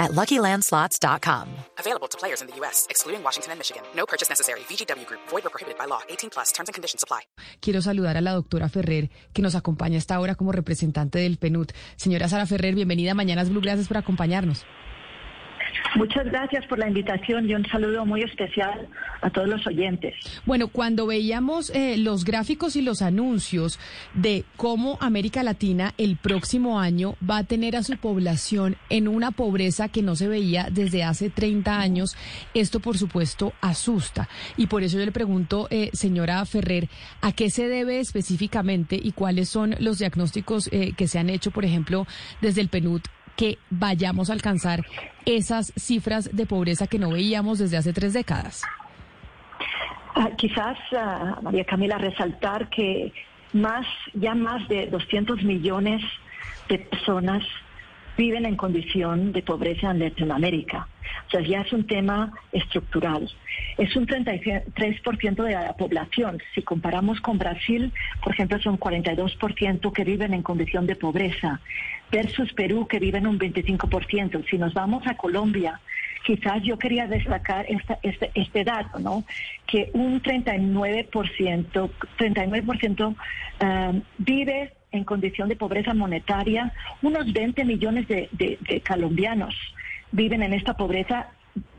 at LuckyLandSlots.com. Available to players in the U.S., excluding Washington and Michigan. No purchase necessary. VGW Group. Void or prohibited by law. 18 plus. Terms and conditions apply. Quiero saludar a la doctora Ferrer, que nos acompaña esta hora como representante del PNUD. Señora Sara Ferrer, bienvenida a Mañanas Blue. Gracias por acompañarnos. Muchas gracias por la invitación y un saludo muy especial a todos los oyentes. Bueno, cuando veíamos eh, los gráficos y los anuncios de cómo América Latina el próximo año va a tener a su población en una pobreza que no se veía desde hace 30 años, esto por supuesto asusta. Y por eso yo le pregunto, eh, señora Ferrer, ¿a qué se debe específicamente y cuáles son los diagnósticos eh, que se han hecho, por ejemplo, desde el PNUD que vayamos a alcanzar esas cifras de pobreza que no veíamos desde hace tres décadas? Ah, quizás, ah, María Camila, resaltar que más, ya más de 200 millones de personas viven en condición de pobreza en Latinoamérica. O sea, ya es un tema estructural. Es un 33% de la población. Si comparamos con Brasil, por ejemplo, son 42% que viven en condición de pobreza, versus Perú, que viven un 25%. Si nos vamos a Colombia, quizás yo quería destacar este, este dato, ¿no? Que un 39%, 39% uh, vive en condición de pobreza monetaria, unos 20 millones de colombianos viven en esta pobreza,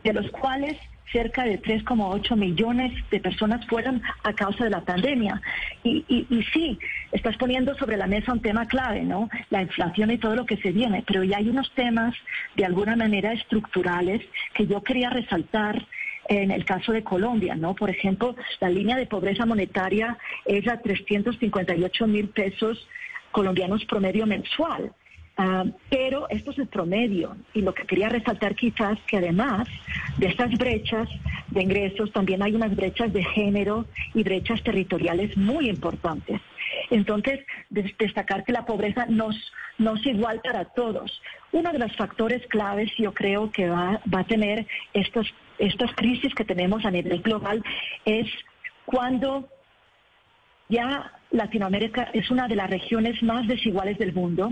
de los cuales cerca de 3,8 millones de personas fueron a causa de la pandemia. Y, y, sí, estás poniendo sobre la mesa un tema clave, ¿no? La inflación y todo lo que se viene, pero ya hay unos temas de alguna manera estructurales que yo quería resaltar en el caso de Colombia, ¿no? Por ejemplo, la línea de pobreza monetaria es a 358 mil pesos colombianos promedio mensual. Ah, pero esto es el promedio y lo que quería resaltar quizás que además de estas brechas de ingresos también hay unas brechas de género y brechas territoriales muy importantes. Entonces, destacar que la pobreza no, es igual para todos. Uno de los factores claves yo creo que va, va a tener estos, estas crisis que tenemos a nivel global es cuando ya Latinoamérica es una de las regiones más desiguales del mundo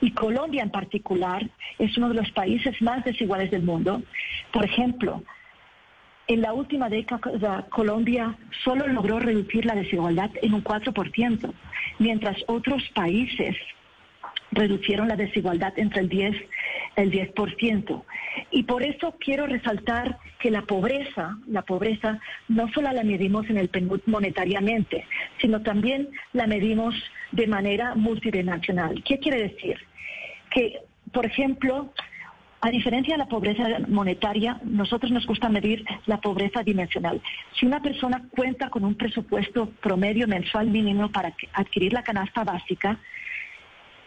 y Colombia en particular es uno de los países más desiguales del mundo. Por ejemplo, en la última década Colombia solo logró reducir la desigualdad en un 4%, mientras otros países reducieron la desigualdad entre el 10 el 10%. Y por eso quiero resaltar que la pobreza, la pobreza no solo la medimos en el PNUD monetariamente, sino también la medimos de manera multidimensional. ¿Qué quiere decir? Que, por ejemplo, a diferencia de la pobreza monetaria, nosotros nos gusta medir la pobreza dimensional. Si una persona cuenta con un presupuesto promedio mensual mínimo para adquirir la canasta básica,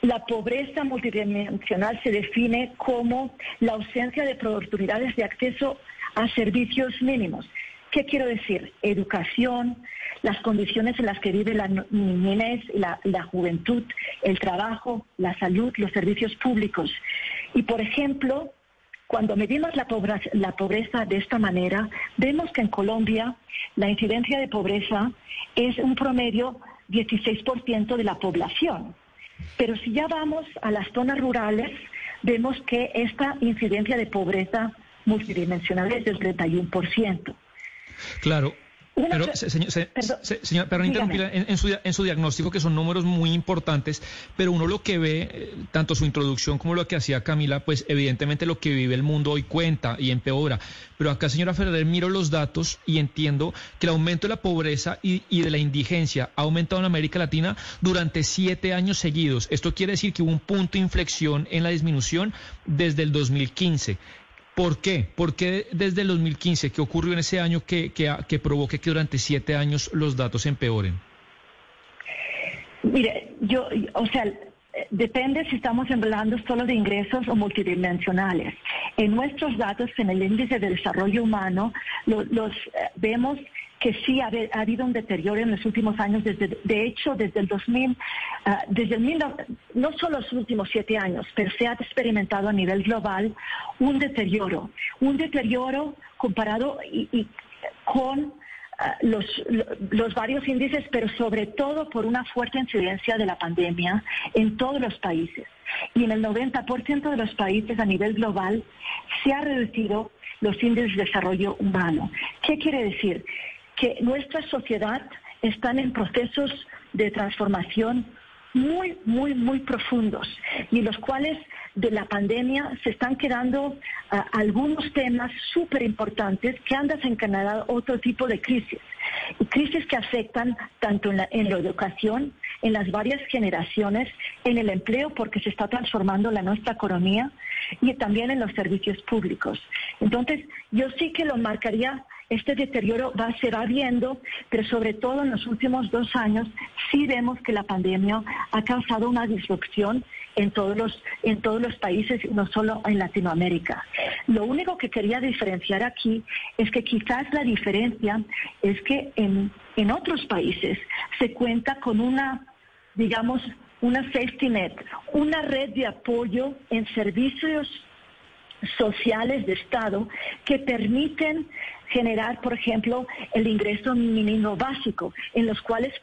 la pobreza multidimensional se define como la ausencia de oportunidades de acceso a servicios mínimos. ¿Qué quiero decir? Educación, las condiciones en las que vive la niñez, la, juventud, el trabajo, la salud, los servicios públicos. Y, por ejemplo, cuando medimos la pobreza, de esta manera, vemos que en Colombia la incidencia de pobreza es un promedio 16% de la población. Pero si ya vamos a las zonas rurales, vemos que esta incidencia de pobreza multidimensional es del 31%. Claro, pero, señor, perdón, en, su, en, su, diagnóstico, que son números muy importantes, pero uno lo que ve, eh, tanto su introducción como lo que hacía Camila, pues evidentemente lo que vive el mundo hoy cuenta y empeora. Pero acá, señora Ferrer, miro los datos y entiendo que el aumento de la pobreza y, y de la indigencia ha aumentado en América Latina durante siete años seguidos. Esto quiere decir que hubo un punto de inflexión en la disminución desde el 2015. ¿Por qué? ¿Por qué desde el 2015? ¿Qué ocurrió en ese año que, que, provoque que durante siete años los datos empeoren? Mire, yo, o sea, depende si estamos hablando solo de ingresos o multidimensionales. En nuestros datos, en el índice de desarrollo humano, los, eh, vemos que sí ha, habido un deterioro en los últimos años, desde, de hecho, desde el 2000, ah, desde el no solo los últimos siete años, pero se ha experimentado a nivel global un deterioro, un deterioro comparado con ah, los, los, varios índices, pero sobre todo por una fuerte incidencia de la pandemia en todos los países. Y en el 90% de los países a nivel global se ha reducido los índices de desarrollo humano. ¿Qué quiere decir? Que nuestra sociedad están en procesos de transformación muy, muy, muy profundos y los cuales de la pandemia se están quedando ah, algunos temas súper importantes que han desencadenado otro tipo de crisis. Y crisis que afectan tanto en la, en la educación, en las varias generaciones, en el empleo, porque se está transformando la nuestra economía, y también en los servicios públicos. Entonces, yo sí que lo marcaría este deterioro va, se va viendo, pero sobre todo en los últimos dos años sí vemos que la pandemia ha causado una disrupción en todos los, en todos los países, no solo en Latinoamérica. Lo único que quería diferenciar aquí es que quizás la diferencia es que en, en otros países se cuenta con una, digamos, una safety net, una red de apoyo en servicios sociales de Estado que permiten generar, por ejemplo, el ingreso mínimo básico, en los cuales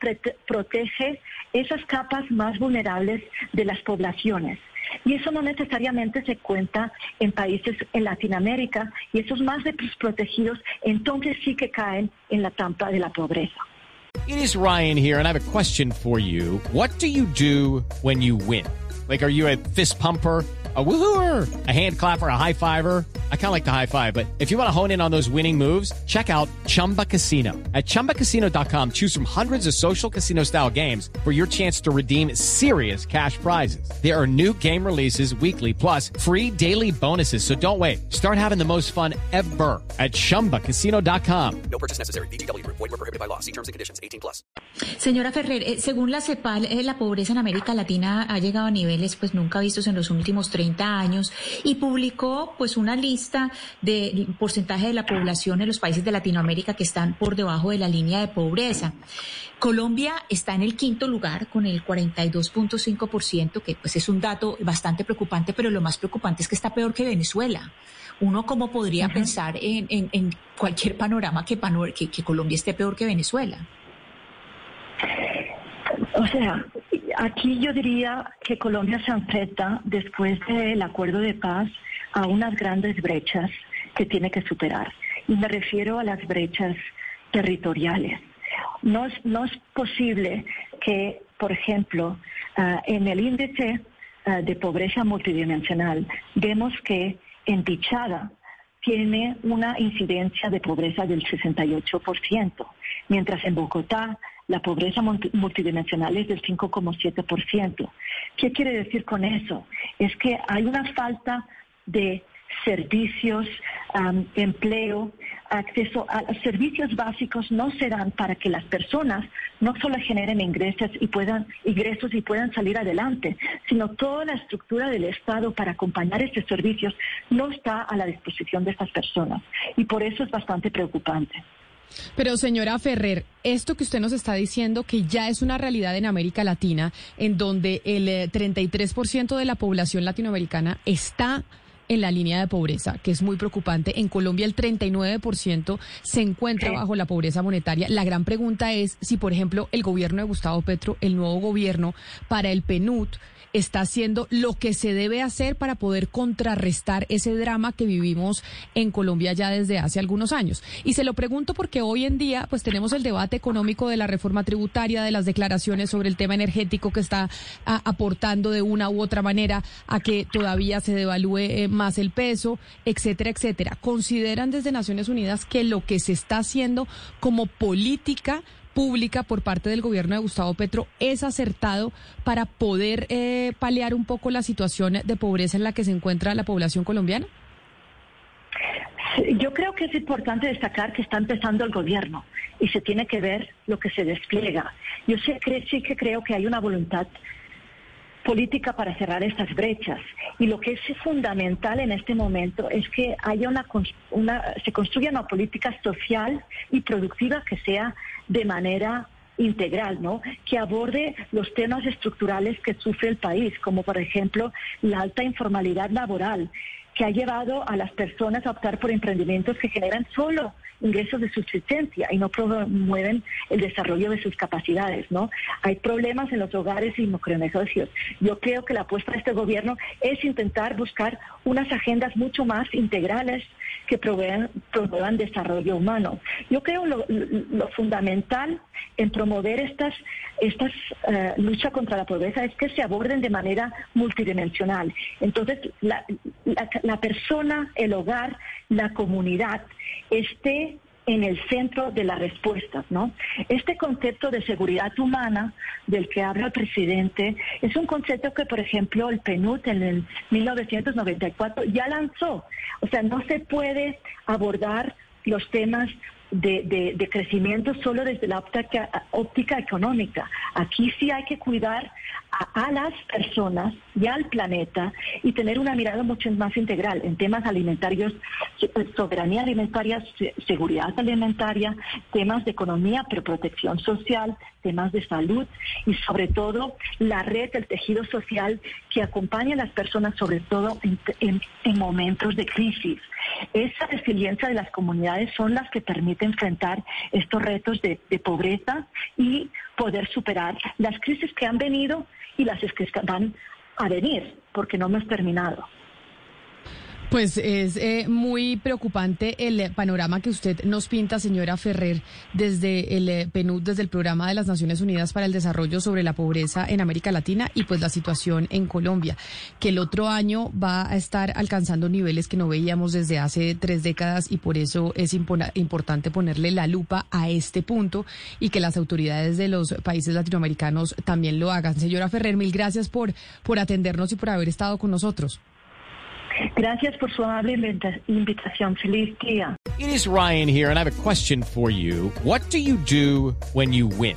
protege esas capas más vulnerables de las poblaciones. Y eso no necesariamente se cuenta en países en Latinoamérica y esos más desprotegidos entonces sí que caen en la trampa de la pobreza. It is Ryan here and I have a question for you. What do you do when you win? Like are you a fist pumper? a woohooer, a hand clapper, a high fiver. I kind of like the high five, but if you want to hone in on those winning moves, check out Chumba Casino. At ChumbaCasino.com, choose from hundreds of social casino style games for your chance to redeem serious cash prizes. There are new game releases weekly, plus free daily bonuses. So don't wait. Start having the most fun ever at ChumbaCasino.com. No purchase necessary. BGW. Void were prohibited by law. See terms and conditions. 18 plus. Señora Ferrer, eh, según la CEPAL, eh, la pobreza en América Latina ha llegado a niveles pues nunca vistos en los últimos 30 años y publicó pues una lista de porcentaje de la población en los países de Latinoamérica que están por debajo de la línea de pobreza. Colombia está en el quinto lugar con el 42.5%, que pues es un dato bastante preocupante, pero lo más preocupante es que está peor que Venezuela. Uno cómo podría pensar en, cualquier panorama que, que, que Colombia esté peor que Venezuela. O sea, Aquí yo diría que Colombia se enfrenta, después del acuerdo de paz, a unas grandes brechas que tiene que superar. Y me refiero a las brechas territoriales. No es, no es posible que, por ejemplo, ah, en el índice ah, de pobreza multidimensional, vemos que en Pichada tiene una incidencia de pobreza del 68%, mientras en Bogotá la pobreza multidimensional es del 5,7%. ¿Qué quiere decir con eso? Es que hay una falta de servicios, empleo, acceso a los servicios básicos no se dan para que las personas no solo generen ingresos y puedan ingresos y puedan salir adelante, sino toda la estructura del Estado para acompañar estos servicios no está a la disposición de estas personas y por eso es bastante preocupante. Pero señora Ferrer, esto que usted nos está diciendo que ya es una realidad en América Latina, en donde el 33% eh, de la población latinoamericana está en la línea de pobreza, que es muy preocupante. En Colombia el 39% se encuentra bajo la pobreza monetaria. La gran pregunta es si, por ejemplo, el gobierno de Gustavo Petro, el nuevo gobierno, para el PNUD, está haciendo lo que se debe hacer para poder contrarrestar ese drama que vivimos en Colombia ya desde hace algunos años. Y se lo pregunto porque hoy en día pues tenemos el debate económico de la reforma tributaria, de las declaraciones sobre el tema energético que está aportando de una u otra manera a que todavía se devalúe eh, más el peso, etcétera, etcétera. ¿Consideran desde Naciones Unidas que lo que se está haciendo como política pública por parte del gobierno de Gustavo Petro es acertado para poder eh, paliar un poco la situación de pobreza en la que se encuentra la población colombiana? Yo creo que es importante destacar que está empezando el gobierno y se tiene que ver lo que se despliega. Yo sí, sí que creo que hay una voluntad política para cerrar estas brechas. Y lo que es fundamental en este momento es que haya una, una se construya una política social y productiva que sea de manera integral, ¿no? Que aborde los temas estructurales que sufre el país, como por ejemplo la alta informalidad laboral, que ha llevado a las personas a optar por emprendimientos que generan solo ingresos de subsistencia y no promueven el desarrollo de sus capacidades, ¿no? Hay problemas en los hogares y micronegocios. Yo creo que la apuesta de este gobierno es intentar buscar unas agendas mucho más integrales que promuevan, desarrollo humano. Yo creo lo, lo fundamental en promover estas, estas uh, lucha contra la pobreza es que se aborden de manera multidimensional. Entonces, la, la, la persona, el hogar, la comunidad esté en el centro de las respuestas, ¿no? Este concepto de seguridad humana del que habla el presidente es un concepto que, por ejemplo, el PNUD en el 1994 ya lanzó. O sea, no se puede abordar los temas de, de, crecimiento solo desde la óptica, óptica, económica. Aquí sí hay que cuidar a, a, las personas y al planeta y tener una mirada mucho más integral en temas alimentarios, soberanía alimentaria, seguridad alimentaria, temas de economía, pero protección social, temas de salud y sobre todo la red, el tejido social que acompaña a las personas, sobre todo en, en, en momentos de crisis. Esa resiliencia de las comunidades son las que permiten enfrentar estos retos de, de pobreza y poder superar las crisis que han venido y las que van a venir, porque no hemos terminado. Pues es eh, muy preocupante el panorama que usted nos pinta, señora Ferrer, desde el eh, PNUD, desde el Programa de las Naciones Unidas para el Desarrollo sobre la Pobreza en América Latina y pues la situación en Colombia, que el otro año va a estar alcanzando niveles que no veíamos desde hace tres décadas y por eso es importante ponerle la lupa a este punto y que las autoridades de los países latinoamericanos también lo hagan. Señora Ferrer, mil gracias por, por atendernos y por haber estado con nosotros. Gracias por su amable invitación. Feliz día. It is Ryan here, and I have a question for you. What do you do when you win?